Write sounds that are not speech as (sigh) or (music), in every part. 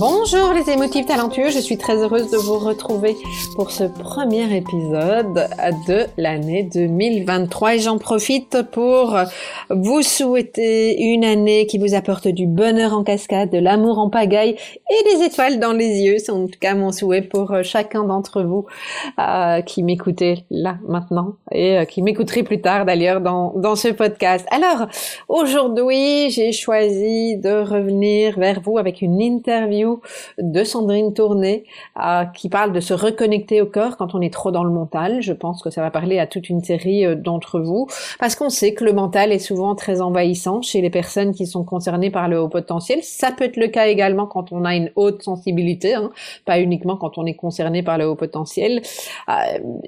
Bonjour les émotifs talentueux, je suis très heureuse de vous retrouver pour ce premier épisode de l'année 2023 et j'en profite pour vous souhaiter une année qui vous apporte du bonheur en cascade, de l'amour en pagaille et des étoiles dans les yeux. C'est en tout cas mon souhait pour chacun d'entre vous euh, qui m'écoutez là maintenant et euh, qui m'écouterez plus tard d'ailleurs dans ce podcast. Alors aujourd'hui j'ai choisi de revenir vers vous avec une interview de Sandrine Tourné euh, qui parle de se reconnecter au corps quand on est trop dans le mental. Je pense que ça va parler à toute une série euh, d'entre vous parce qu'on sait que le mental est souvent très envahissant chez les personnes qui sont concernées par le haut potentiel. Ça peut être le cas également quand on a une haute sensibilité, hein, pas uniquement quand on est concerné par le haut potentiel. Euh,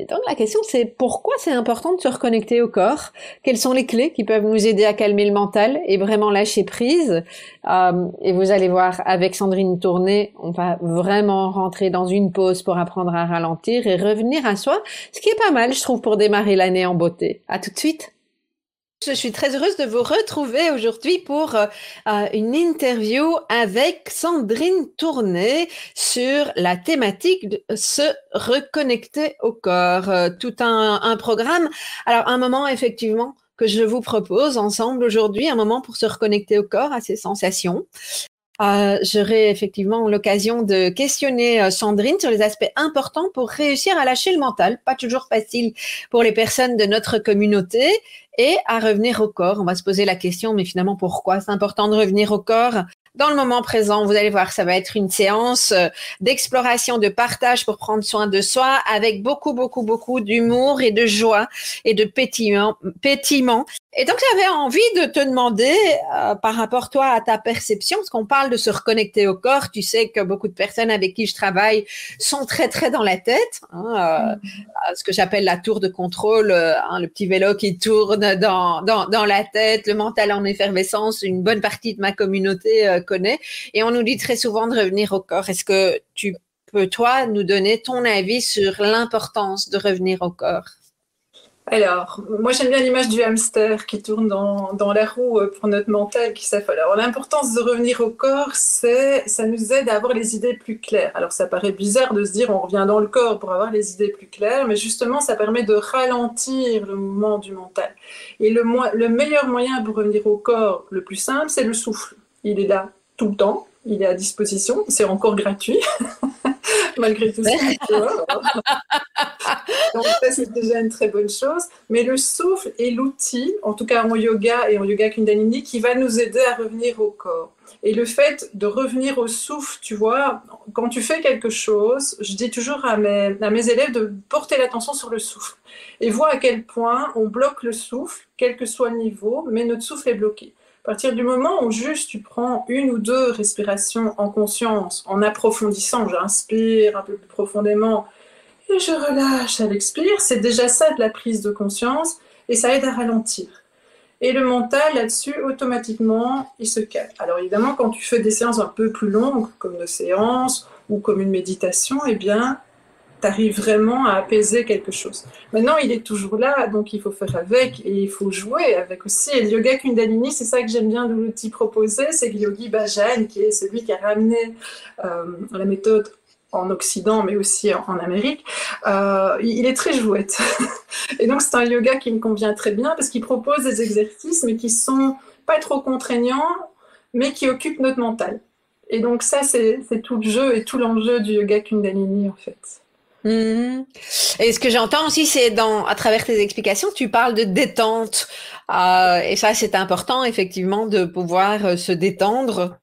donc la question c'est pourquoi c'est important de se reconnecter au corps? Quelles sont les clés qui peuvent nous aider à calmer le mental et vraiment lâcher prise? Et vous allez voir avec Sandrine Tourné on va vraiment rentrer dans une pause pour apprendre à ralentir et revenir à soi, ce qui est pas mal, je trouve, pour démarrer l'année en beauté. À tout de suite. Je suis très heureuse de vous retrouver aujourd'hui pour euh, euh, une interview avec Sandrine Tourné sur la thématique de se reconnecter au corps. Euh, tout un, un programme. Alors, un moment, effectivement, que je vous propose ensemble aujourd'hui, un moment pour se reconnecter au corps, à ses sensations, euh, J'aurai effectivement l'occasion de questionner euh, Sandrine sur les aspects importants pour réussir à lâcher le mental. Pas toujours facile pour les personnes de notre communauté et à revenir au corps. On va se poser la question, mais finalement, pourquoi c'est important de revenir au corps dans le moment présent? Vous allez voir, ça va être une séance euh, d'exploration, de partage pour prendre soin de soi avec beaucoup, beaucoup, beaucoup d'humour et de joie et de pétillement. pétillement. Et donc, j'avais envie de te demander, euh, par rapport toi à ta perception, parce qu'on parle de se reconnecter au corps, tu sais que beaucoup de personnes avec qui je travaille sont très, très dans la tête, hein, euh, mm-hmm. ce que j'appelle la tour de contrôle, hein, le petit vélo qui tourne dans, dans, dans, la tête, le mental en effervescence, une bonne partie de ma communauté connaît. Et on nous dit très souvent de revenir au corps. Est-ce que tu peux, toi, nous donner ton avis sur l'importance de revenir au corps? Alors, moi j'aime bien l'image du hamster qui tourne dans, dans, la roue euh, pour notre mental qui s'affole. Alors, l'importance de revenir au corps, c'est ça nous aide à avoir les idées plus claires. Alors, ça paraît bizarre de se dire on revient dans le corps pour avoir les idées plus claires, mais justement, ça permet de ralentir le mouvement du mental. Et le, le meilleur moyen pour revenir au corps, le plus simple, c'est le souffle. Il est là tout le temps. Il est à disposition. C'est encore gratuit, (laughs) malgré tout ça. (laughs) Donc ça, c'est déjà une très bonne chose. Mais le souffle est l'outil, en tout cas en yoga et en yoga Kundalini, qui va nous aider à revenir au corps. Et le fait de revenir au souffle, tu vois, quand tu fais quelque chose, je dis toujours à mes, à mes élèves de porter l'attention sur le souffle. Et voir à quel point on bloque le souffle, quel que soit le niveau, mais notre souffle est bloqué. À partir du moment où juste tu prends une ou deux respirations en conscience, en approfondissant, j'inspire un peu plus profondément et je relâche à l'expire, c'est déjà ça de la prise de conscience et ça aide à ralentir. Et le mental, là-dessus, automatiquement, il se calme. Alors évidemment, quand tu fais des séances un peu plus longues, comme nos séances ou comme une méditation, eh bien, tu arrives vraiment à apaiser quelque chose. Maintenant, il est toujours là, donc il faut faire avec et il faut jouer avec aussi. Et le yoga Kundalini, c'est ça que j'aime bien de l'outil proposé, c'est que Yogi Bhajan, qui est celui qui a ramené euh, la méthode en Occident, mais aussi en, Amérique, euh, il est très jouette. (laughs) et donc, c'est un yoga qui me convient très bien parce qu'il propose des exercices, mais qui sont pas trop contraignants, mais qui occupent notre mental. Et donc, ça, c'est tout le jeu et tout l'enjeu du yoga Kundalini, en fait. Mhm. Et ce que j'entends aussi, c'est dans, à travers tes explications, tu parles de détente. Euh, et ça, c'est important, effectivement, de pouvoir euh, se détendre.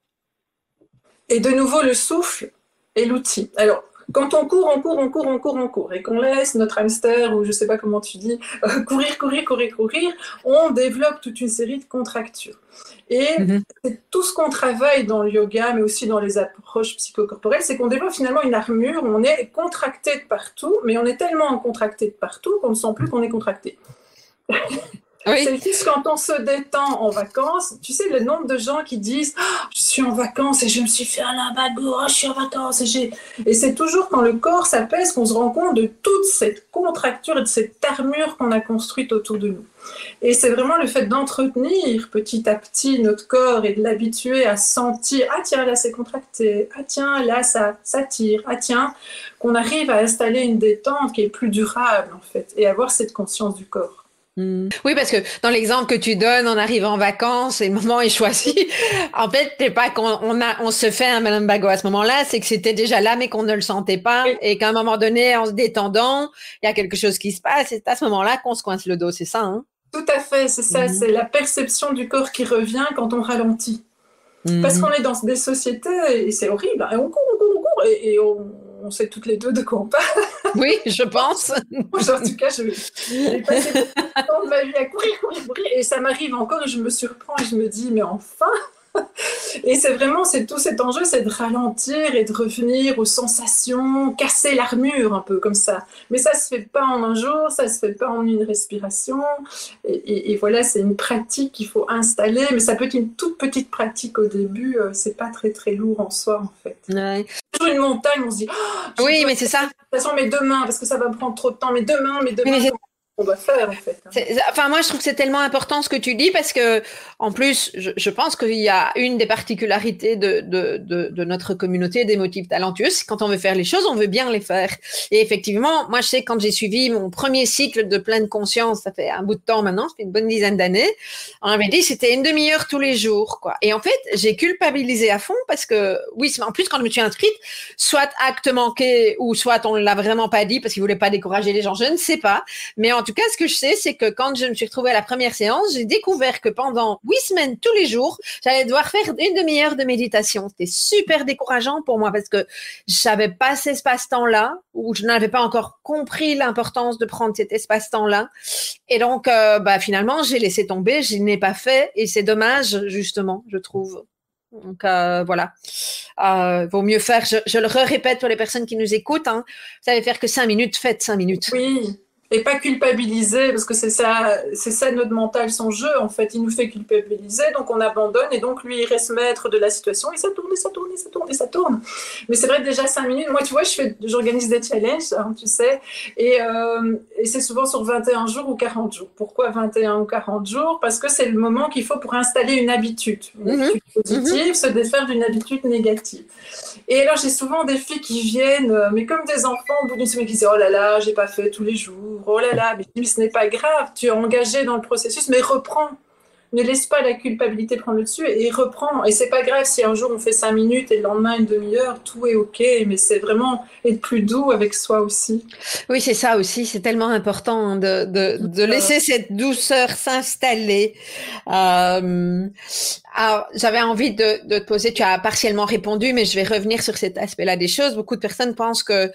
Et de nouveau, le souffle est l'outil. Alors, quand on court, on court, on court, on court, on court, et qu'on laisse notre hamster, ou je ne sais pas comment tu dis, euh, courir, courir, courir, courir, on développe toute une série de contractures. Et mhm. tout ce qu'on travaille dans le yoga, mais aussi dans les approches psychocorporelles, c'est qu'on développe finalement une armure, on est contracté de partout, mais on est tellement contracté de partout qu'on ne sent plus qu'on est contracté. (laughs) C'est juste quand on se détend en vacances, tu sais, le nombre de gens qui disent ah, Je suis en vacances et je me suis fait un limbago, oh, je suis en vacances. Et, et c'est toujours quand le corps s'apaise qu'on se rend compte de toute cette contracture et de cette armure qu'on a construite autour de nous. Et c'est vraiment le fait d'entretenir petit à petit notre corps et de l'habituer à sentir Ah, tiens, là, c'est contracté. Ah, tiens, là, ça, ça tire. Ah, tiens, qu'on arrive à installer une détente qui est plus durable, en fait, et avoir cette conscience du corps. Hmm. Oui, parce que dans l'exemple que tu donnes, on arrive en vacances et le moment est choisi. (laughs) en fait, c'est pas qu'on on a, on se fait un Madame Bago à ce moment-là, c'est que c'était déjà là, mais qu'on ne le sentait pas, et qu'à un moment donné, en se détendant, il y a quelque chose qui se passe. Et c'est à ce moment-là qu'on se coince le dos, c'est ça, hein? Tout à fait, c'est ça. Hmm. C'est la perception du corps qui revient quand on ralentit. Parce hmm. qu'on est dans des sociétés et c'est horrible. Et on court, on court, on court, et, et on, on sait toutes les deux de quoi on parle. (laughs) Oui, je pense. en tout cas, j'ai passé beaucoup de temps de ma vie à courir, courir, courir. Et ça m'arrive encore et je me surprends et je me dis, mais enfin (laughs) et c'est vraiment, c'est tout cet enjeu, c'est de ralentir et de revenir aux sensations, casser l'armure un peu comme ça. Mais ça se fait pas en un jour, ça se fait pas en une respiration. Et, voilà, c'est une pratique qu'il faut installer, mais ça peut être une toute petite pratique au début. Euh, c'est pas très très lourd en soi en fait. Ouais. Toujours une montagne, on se dit. Oh, oui, mais c'est ça. De toute façon, mais demain, parce que ça va prendre trop de temps. Mais demain, mais demain on va faire en fait. Enfin, moi, je trouve que c'est tellement important ce que tu dis parce que, en plus, je, pense qu'il y a une des particularités de, de, de, notre communauté des motifs talentueux, c'est quand on veut faire les choses, on veut bien les faire. Et effectivement, moi, je sais quand j'ai suivi mon premier cycle de pleine conscience, ça fait un bout de temps maintenant, ça fait une bonne dizaine d'années, on avait dit c'était une demi-heure tous les jours, quoi. Et en fait, j'ai culpabilisé à fond parce que, oui, en plus, quand je me suis inscrite, soit acte manqué ou soit on l'a vraiment pas dit parce qu'il voulait pas décourager les gens, je ne sais pas. Mais en en tout cas, ce que je sais, c'est que quand je me suis retrouvée à la première séance, j'ai découvert que pendant huit semaines, tous les jours, j'allais devoir faire une demi-heure de méditation. C'était super décourageant pour moi parce que je savais pas cet espace-temps-là ou je n'avais pas encore compris l'importance de prendre cet espace-temps-là. Et donc, euh, bah, finalement, j'ai laissé tomber, je n'ai pas fait et c'est dommage, justement, je trouve. Donc euh, voilà, euh, vaut mieux faire. Je, le répète pour les personnes qui nous écoutent. Hein, vous savez faire que cinq minutes, faites cinq minutes. Oui, et pas culpabiliser parce que c'est ça c'est ça notre mental son jeu en fait. Il nous fait culpabiliser donc on abandonne et donc lui il reste maître de la situation et ça tourne et ça tourne et ça tourne et ça tourne. Mais c'est vrai déjà cinq minutes moi tu vois je fais j'organise des challenges hein, tu sais et, euh, et c'est souvent sur 21 jours ou 40 jours. Pourquoi 21 ou 40 jours? Parce que c'est le moment qu'il faut pour installer une habitude une mhm. positive se défaire d'une habitude négative. Et alors j'ai souvent des filles qui viennent euh, mais comme des enfants au bout d'une semaine qui disent oh là là j'ai pas fait tous les jours oh là là, mais ce n'est pas grave, tu es engagé dans le processus, mais reprends. Ne laisse pas la culpabilité prendre le dessus et reprends. Et c'est pas grave si un jour on fait cinq minutes et le lendemain une demi-heure, tout est ok. Mais c'est vraiment être plus doux avec soi aussi. Oui, c'est ça aussi. C'est tellement important de, de, de laisser cette douceur s'installer. Euh, j'avais envie de, te poser, tu as partiellement répondu, mais je vais revenir sur cet aspect-là des choses. Beaucoup de personnes pensent que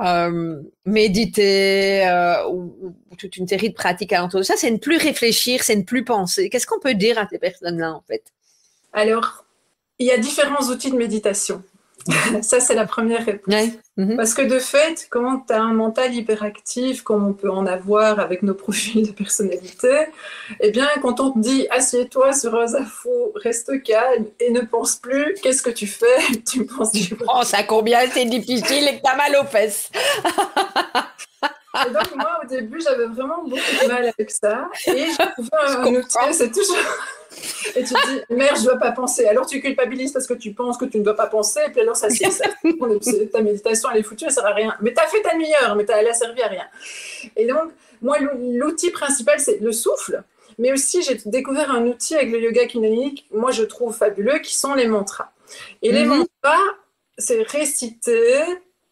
euh, méditer euh, ou, toute une série de pratiques alentour de ça, c'est ne plus réfléchir, c'est ne plus penser. Qu'est-ce qu'on peut dire à ces personnes-là, en fait? Alors, il y a différents outils de méditation. (laughs) Ça, c'est la première réponse. Mhm. Parce que de fait, quand tu as un mental hyperactif, comme on peut en avoir avec nos profils de personnalité, eh bien, quand on te dit assieds-toi sur un zafou, reste calme et ne pense plus, qu'est-ce que tu fais? Tu penses. Tu penses à combien c'est difficile et que tu as mal aux fesses. (laughs) Et donc, moi, au début, j'avais vraiment beaucoup de mal avec ça. Et je trouvais un outil, c'est toujours. Et tu te dis, merde, je ne dois pas penser. Alors tu culpabilises parce que tu penses que tu ne dois pas penser. Et puis alors, ça, ça ta méditation, elle est foutue, elle ne sert à rien. Mais tu as fait ta meilleure, mais elle a servi à rien. Et donc, moi, l'outil principal, c'est le souffle. Mais aussi, j'ai découvert un outil avec le yoga kundalini, moi, je trouve fabuleux, qui sont les mantras. Et les mhm. mantras, c'est réciter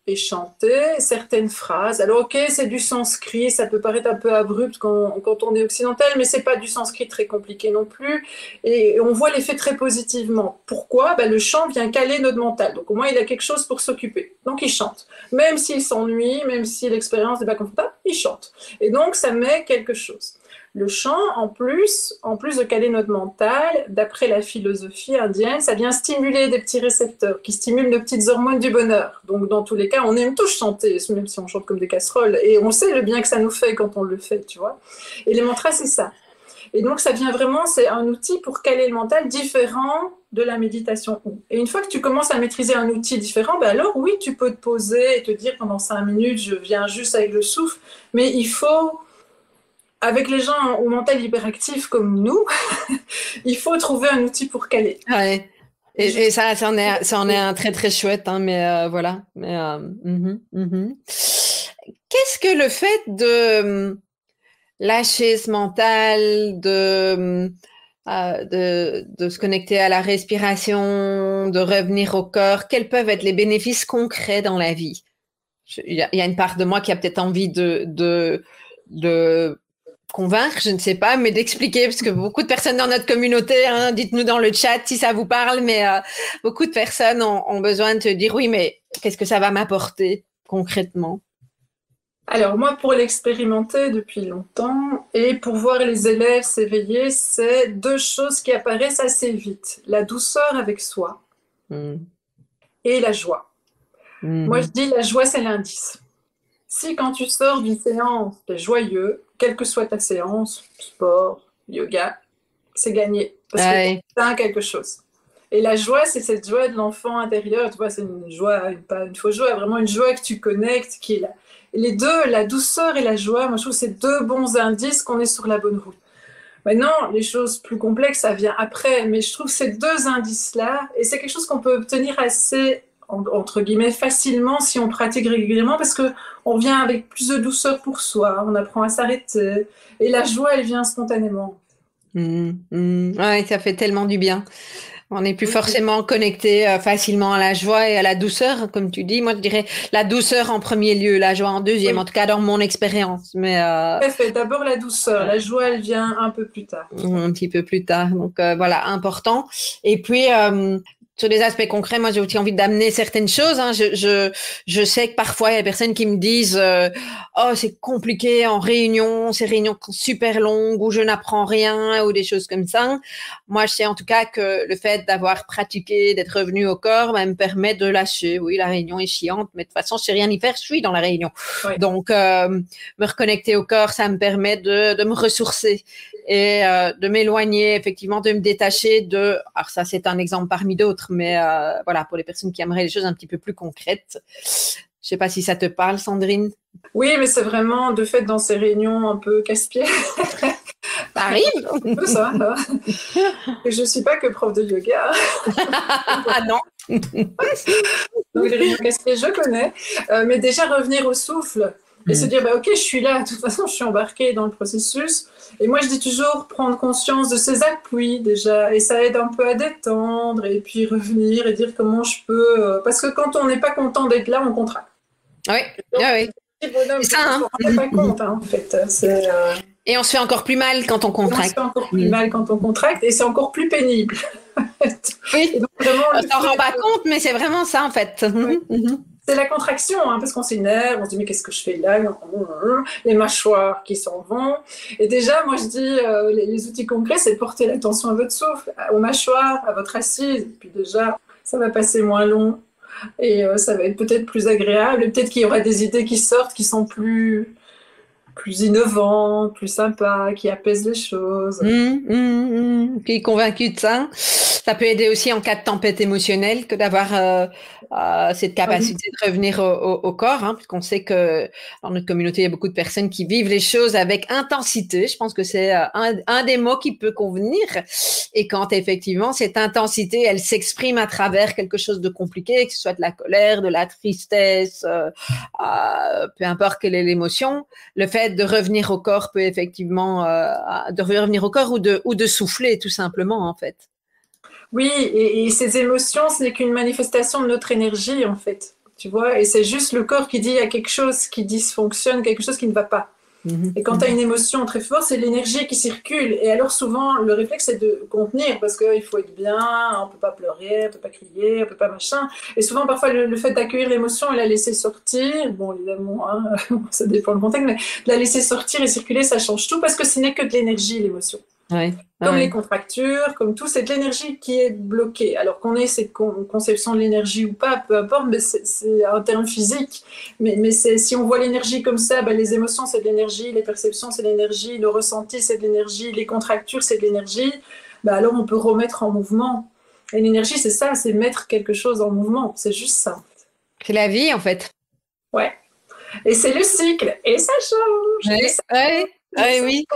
et chanter certaines phrases. Alors ok, c'est du sanskrit, ça peut paraître un peu abrupt quand, on est occidental, mais c'est pas du sanskrit très compliqué non plus. Et on voit l'effet très positivement. Pourquoi? Ben, Le chant vient caler notre mental. Donc au moins il a quelque chose pour s'occuper. Donc il chante. Même s'il s'ennuie, même si l'expérience n'est pas confortable, il chante. Et donc ça met quelque chose. Le chant, en plus, en plus de caler notre mental, d'après la philosophie indienne, ça vient stimuler des petits récepteurs qui stimulent nos petites hormones du bonheur. Donc, dans tous les cas, on aime tous chanter, même si on chante comme des casseroles. Et on sait le bien que ça nous fait quand on le fait, tu vois. Et les mantras, c'est ça. Et donc, ça vient vraiment, c'est un outil pour caler le mental différent de la méditation. Et une fois que tu commences à maîtriser un outil différent, ben alors oui, tu peux te poser et te dire pendant cinq minutes, je viens juste avec le souffle, mais il faut avec les gens au mental hyperactif comme nous, (laughs) il faut trouver un outil pour caler. Ouais. Et, ça, ça en, est, ça en est un très très chouette, hein, mais euh, voilà. Mais, euh, mhm, mhm. Qu'est-ce que le fait de hum, lâcher ce mental, de, hum, euh, de, de, se connecter à la respiration, de revenir au corps, quels peuvent être les bénéfices concrets dans la vie? Il y, a une part de moi qui a peut-être envie de, de, de convaincre, je ne sais pas, mais d'expliquer, parce que beaucoup de personnes dans notre communauté, hein, dites-nous dans le chat si ça vous parle, mais euh, beaucoup de personnes ont, besoin de te dire, oui, mais qu'est-ce que ça va m'apporter concrètement? Alors moi, pour l'expérimenter depuis longtemps et pour voir les élèves s'éveiller, c'est deux choses qui apparaissent assez vite. La douceur avec soi hmm. et la joie. Hmm. Moi, je dis la joie, c'est l'indice. Si quand tu sors d'une séance, tu es joyeux, quelle que soit ta séance, sport, yoga, c'est gagné. Parce que tu as quelque chose. Et la joie, c'est cette joie de l'enfant intérieur. Tu vois, c'est une joie, pas une fausse joie, vraiment une joie que tu connectes, qui est là. les deux, la douceur et la joie, moi je trouve que c'est deux bons indices qu'on est sur la bonne route. Maintenant, les choses plus complexes, ça vient après, mais je trouve ces deux indices-là, et c'est quelque chose qu'on peut obtenir assez entre guillemets facilement si on pratique régulièrement parce que on vient avec plus de douceur pour soi, on apprend à s'arrêter et la joie elle vient spontanément. Mmh, mmh. Ouais, ça fait tellement du bien. On n'est plus forcément connecté euh, facilement à la joie et à la douceur, comme tu dis. Moi, je dirais la douceur en premier lieu, la joie en deuxième, en tout cas dans mon expérience. Mais euh... D'abord la douceur, la joie, elle vient un peu plus tard. Un petit peu plus tard. Donc euh, voilà, important. Et puis, sur des aspects concrets, moi j'ai aussi envie d'amener certaines choses. Hein. Je, je, je, sais que parfois il y a des personnes qui me disent euh, oh c'est compliqué en réunion, ces réunions super longues où je n'apprends rien ou des choses comme ça. Moi je sais en tout cas que le fait d'avoir pratiqué, d'être revenu au corps, bah, me permet de lâcher. Oui la réunion est chiante, mais de toute façon je sais rien y faire, je suis dans la réunion. Donc euh, me reconnecter au corps, ça me permet de, de me ressourcer et euh, de m'éloigner effectivement, de me détacher de. Alors ça c'est un exemple parmi d'autres mais euh, voilà, pour les personnes qui aimeraient les choses un petit peu plus concrètes. Je sais pas si ça te parle, Sandrine. Oui, mais c'est vraiment de fait dans ces réunions un peu casse-pied. Ça arrive. (laughs) ça. Et je suis pas que prof de yoga. (laughs) ah non. Donc les réunions casse-pied, je connais. Euh, mais déjà revenir au souffle et se mm. dire bah, ok je suis là de toute façon je suis embarquée dans le processus et moi je dis toujours prendre conscience de ses appuis déjà et ça aide un peu à détendre et puis revenir et dire comment je peux euh, parce que quand on n'est pas content d'être là on contracte oui ah oui c'est ça hein. on ne pas compte hein, en fait euh, et on se fait encore plus mal quand on contracte. On se fait encore plus mal quand on contracte et c'est encore plus pénible. (laughs) oui, on s'en rend pas compte, mais c'est vraiment ça en fait. Oui. Mm-hmm c'est la contraction, hein, parce qu'on s'énerve, on se dit mais qu'est-ce que je fais là? Les mâchoires qui s'en vont. Et déjà, moi je dis, euh, les, outils concrets, c'est porter l'attention à votre souffle, aux mâchoires, à votre assise. Puis déjà, ça va passer moins long et euh, ça va être peut-être plus agréable. Et peut-être qu'il y aura des idées qui sortent qui sont plus plus innovants, plus sympas, qui apaisent les choses. Mmh, mmh, mmh. Qui est convaincu de ça. Ça peut aider aussi en cas de tempête émotionnelle que d'avoir euh, euh, cette capacité de revenir au, corps, hein, puisqu'on sait que dans notre communauté, il y a beaucoup de personnes qui vivent les choses avec intensité. Je pense que c'est euh, un, des mots qui peut convenir. Et quand effectivement cette intensité, elle s'exprime à travers quelque chose de compliqué, que ce soit de la colère, de la tristesse, peu importe quelle est l'émotion, le fait de revenir au corps peut effectivement, de revenir au corps ou de, ou de souffler tout simplement en fait. Oui, et, ces émotions, ce n'est qu'une manifestation de notre énergie, en fait. tu vois, et c'est juste le corps qui dit il y a quelque chose qui dysfonctionne, quelque chose qui ne va pas. Mhm. Et quand tu as une émotion très forte, c'est l'énergie qui circule. Et alors souvent, le réflexe, c'est de contenir, parce qu'il faut être bien, on peut pas pleurer, on peut pas crier, on peut pas machin. Et souvent, parfois, le, fait d'accueillir l'émotion et la laisser sortir, bon, évidemment, hein, (laughs) ça dépend du contexte, mais la laisser sortir et circuler, ça change tout, parce que ce n'est que de l'énergie, l'émotion. Comme les contractures, comme tout, c'est de l'énergie qui est bloquée. Alors qu'on ait cette conception de l'énergie ou pas, peu importe, mais c'est un terme physique. Mais, mais si on voit l'énergie comme ça, ben les émotions, c'est de l'énergie, les perceptions, c'est de l'énergie, le ressenti, c'est de l'énergie, les contractures, c'est de l'énergie. Ben alors on peut remettre en mouvement. Et l'énergie, c'est ça, c'est mettre quelque chose en mouvement. C'est juste ça. C'est la vie, en fait. Ouais. Et c'est le cycle. Et ça change. Ouais, oui,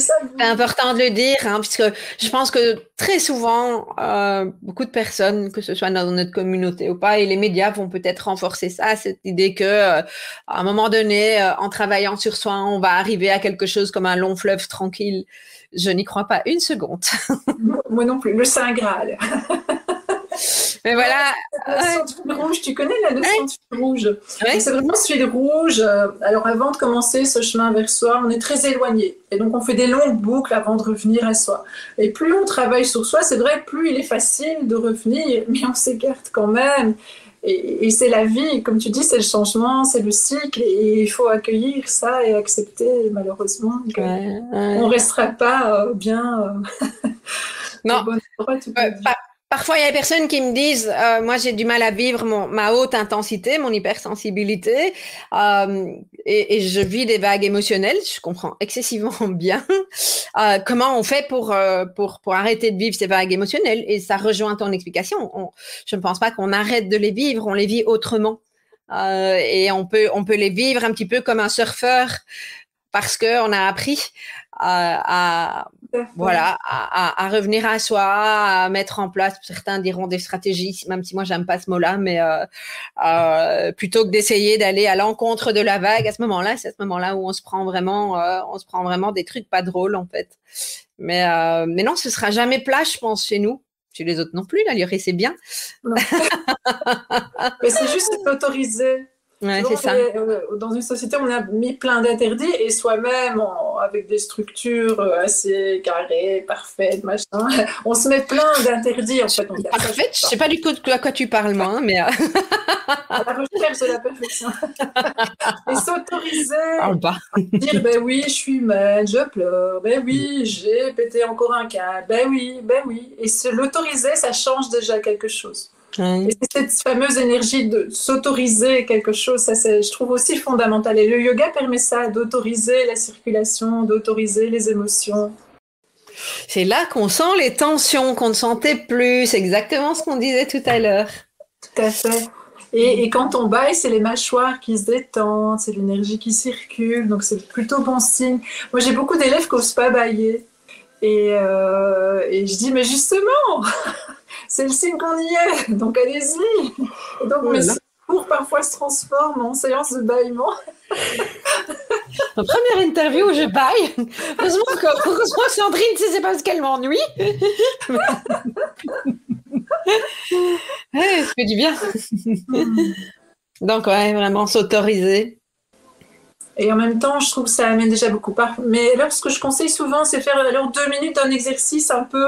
c'est important de le dire, hein, puisque je pense que très souvent, euh, beaucoup de personnes, que ce soit dans notre communauté ou pas, et les médias vont peut-être renforcer ça, cette idée que euh, à un moment donné, euh, en travaillant sur soi, on va arriver à quelque chose comme un long fleuve tranquille. Je n'y crois pas une seconde. (laughs) Moi non plus, le Saint Graal. (laughs) Mais voilà. La rouge, tu connais la notion de fil rouge? C'est vraiment ce fil rouge. Euh, alors avant de commencer ce chemin vers soi, on est très éloigné. Et donc on fait des longues boucles avant de revenir à soi. Et plus on travaille sur soi, c'est vrai, plus il est facile de revenir, mais on s'écarte quand même. Et, c'est la vie, comme tu dis, c'est le changement, c'est le cycle, et il faut accueillir ça et accepter, malheureusement, qu'on ne restera pas euh, bien. Euh, (laughs) non, Parfois, il y a des personnes qui me disent, euh, moi j'ai du mal à vivre mon, ma haute intensité, mon hypersensibilité, euh, et, et, je vis des vagues émotionnelles. Je comprends excessivement (laughs) bien euh, comment on fait pour, euh, pour, pour arrêter de vivre ces vagues émotionnelles? Et ça rejoint ton explication. On, je ne pense pas qu'on arrête de les vivre, on les vit autrement. Euh, et on peut, on peut les vivre un petit peu comme un surfeur parce qu'on a appris à, voilà, à, revenir à soi, à mettre en place, certains diront des stratégies, même si moi j'aime pas ce mot-là, mais euh, euh, plutôt que d'essayer d'aller à l'encontre de la vague, à ce moment-là, c'est à ce moment-là où on se prend vraiment, euh, on se prend vraiment des trucs pas drôles en fait. Mais, mais non, ce sera jamais plat, je pense, chez nous. Chez les autres non plus, là, c'est bien. (laughs) mais c'est juste ça. Euh, dans une société, on a mis plein d'interdits et soi-même, avec des structures euh, assez carrées, parfaites, machin, (laughs) on se met plein d'interdits en fait. Parfaite, je sais pas du tout de quoi tu parles, moi, hein, mais. Euh, (laughs) à la recherche de la perfection. (laughs) et s'autoriser, dire ben oui, je suis mal, je pleure, ben oui, j'ai pété encore un câble, ben oui, ben oui. Et se l'autoriser, ça change déjà quelque chose. Et cette fameuse énergie de s'autoriser quelque chose, ça je trouve aussi fondamental. Et le yoga permet ça, d'autoriser la circulation, d'autoriser les émotions. C'est là qu'on sent les tensions qu'on ne sentait plus. C'est exactement ce qu'on disait tout à l'heure. Tout à fait. Et, quand on baille, c'est les mâchoires qui se détendent, c'est l'énergie qui circule, donc c'est plutôt bon signe. Moi, j'ai beaucoup d'élèves qui n'osent pas bailler. Et, euh, et je dis, mais justement, (laughs) c'est le signe qu'on y est, donc allez-y. donc mes cours parfois se transforment en séance de bâillement. (laughs) Ma première interview où je baille. Heureusement que, heureusement Sandrine, c'est parce qu'elle m'ennuie. (laughs) ouais, ça fait du bien. donc, ouais, vraiment s'autoriser. Et en même temps, je trouve que ça amène déjà beaucoup. Mais alors, ce que je conseille souvent, c'est faire alors deux minutes d'un exercice un peu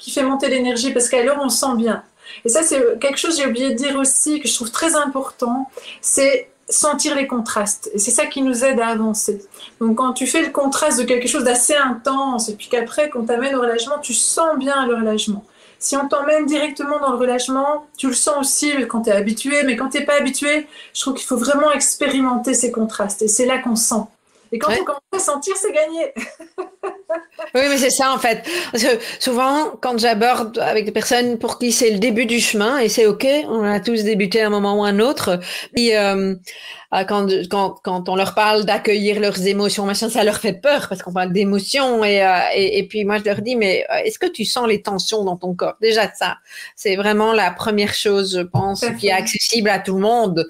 qui fait monter l'énergie parce qu'alors on sent bien. Et ça, c'est quelque chose que j'ai oublié de dire aussi, que je trouve très important, c'est sentir les contrastes. Et c'est ça qui nous aide à avancer. Donc quand tu fais le contraste de quelque chose d'assez intense, et puis qu'après, quand tu amènes au relâchement, tu sens bien le relâchement. Si on t'emmène directement dans le relâchement, tu le sens aussi quand tu es habitué, mais quand tu n'es pas habitué, je trouve qu'il faut vraiment expérimenter ces contrastes. Et c'est là qu'on sent. Et quand on commence à sentir, c'est gagné. (laughs) oui, mais c'est ça en fait. Parce que souvent, quand j'aborde avec des personnes pour qui c'est le début du chemin, et c'est OK, on a tous débuté à un moment ou un autre, puis euh, euh, quand, quand, quand on leur parle d'accueillir leurs émotions, machin, ça leur fait peur parce qu'on parle d'émotions. Et, euh, et, et, puis moi, je leur dis, mais est-ce que tu sens les tensions dans ton corps? Déjà, ça, c'est vraiment la première chose, je pense, qui est accessible à tout le monde.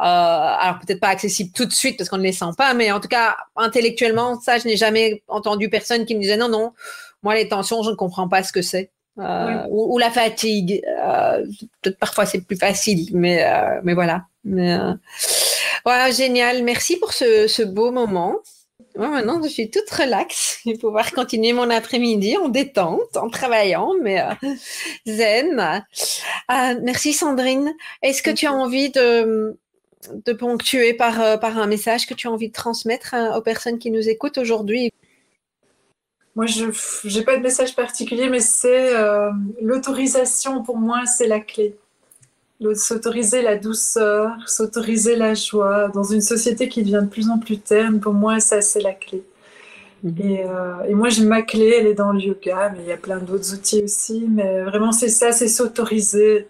Euh, alors peut-être pas accessible tout de suite parce qu'on ne les sent pas, mais en tout cas intellectuellement, ça, je n'ai jamais entendu personne qui me disait non, non, moi les tensions, je ne comprends pas ce que c'est. Euh, ou, la fatigue, euh, peut-être parfois c'est plus facile, mais, mais voilà. Mais, voilà, génial. Merci pour ce, ce beau moment. Moi, maintenant, je suis toute relaxe. (laughs) Je vais pouvoir continuer mon après-midi en détente, en travaillant, mais euh, zen. Euh, merci Sandrine. Est-ce que tu as envie de, de ponctuer par, euh, par un message que tu as envie de transmettre aux personnes qui nous écoutent aujourd'hui? Moi, je n'ai pas de message particulier, mais c'est l'autorisation pour moi, c'est la clé s'autoriser la douceur, s'autoriser la joie dans une société qui devient de plus en plus terne, pour moi, ça, c'est la clé. Mhm. Euh, et, moi, j'ai ma clé, elle est dans le yoga, mais il y a plein d'autres outils aussi. Mais vraiment, c'est ça, c'est s'autoriser.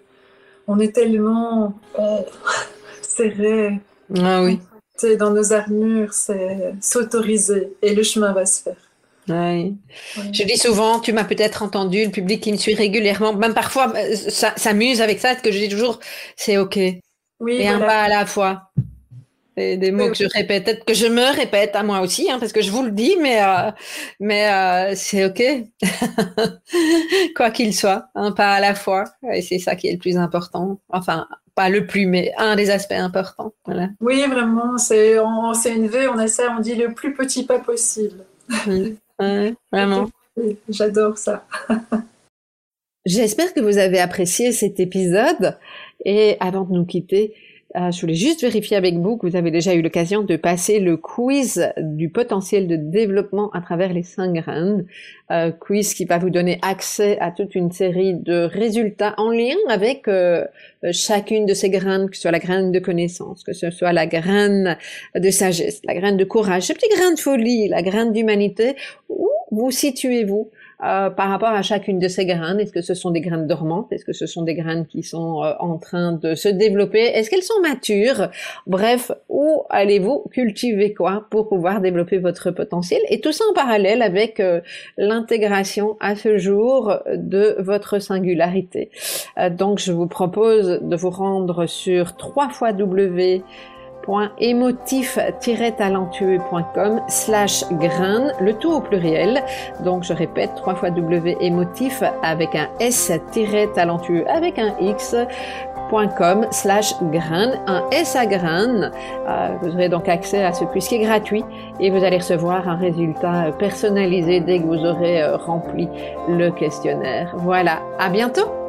On est tellement oh, serré. Ah oui. Dans nos armures, c'est s'autoriser et le chemin va se faire. Je dis souvent, tu m'as peut-être entendu, le public qui me suit régulièrement, même parfois euh, s'amuse avec ça, que je dis toujours, c'est OK. Oui, et un pas à la fois. C'est des mots que je répète, peut-être que je me répète à moi aussi, hein, parce que je vous le dis, mais, euh, mais euh, c'est OK. (laughs) Quoi qu'il soit, un pas à la fois. Et c'est ça qui est le plus important. Enfin, pas le plus, mais un des aspects importants. Voilà. Oui, vraiment. C'est une V, on essaie, on dit le plus petit pas possible. vraiment. (laughs) J'adore ça. J'espère que vous avez apprécié cet épisode. Et avant de nous quitter, euh, je voulais juste vérifier avec vous que vous avez déjà eu l'occasion de passer le quiz du potentiel de développement à travers les cinq graines. Euh, quiz qui va vous donner accès à toute une série de résultats en lien avec euh, chacune de ces graines, que ce soit la graine de connaissance, que ce soit la graine de sagesse, la graine de courage, ce petit grain de folie, la graine d'humanité. Où vous situez-vous euh, par rapport à chacune de ces graines Est-ce que ce sont des graines dormantes? Est-ce que ce sont des graines qui sont euh, en train de se développer? Est-ce qu'elles sont matures? Bref, où allez-vous cultiver quoi pour pouvoir développer votre potentiel? Et tout ça en parallèle avec euh, l'intégration à ce jour de votre singularité. donc, je vous propose de vous rendre sur 3 fois W www.émotif-talentueux.com slash grain, le tout au pluriel. Donc je répète, trois fois W émotif avec un S-talentueux avec un X .com slash grain, un S à grain. Euh, vous aurez donc accès à ce quiz qui est gratuit et vous allez recevoir un résultat personnalisé dès que vous aurez euh, rempli le questionnaire. Voilà, à bientôt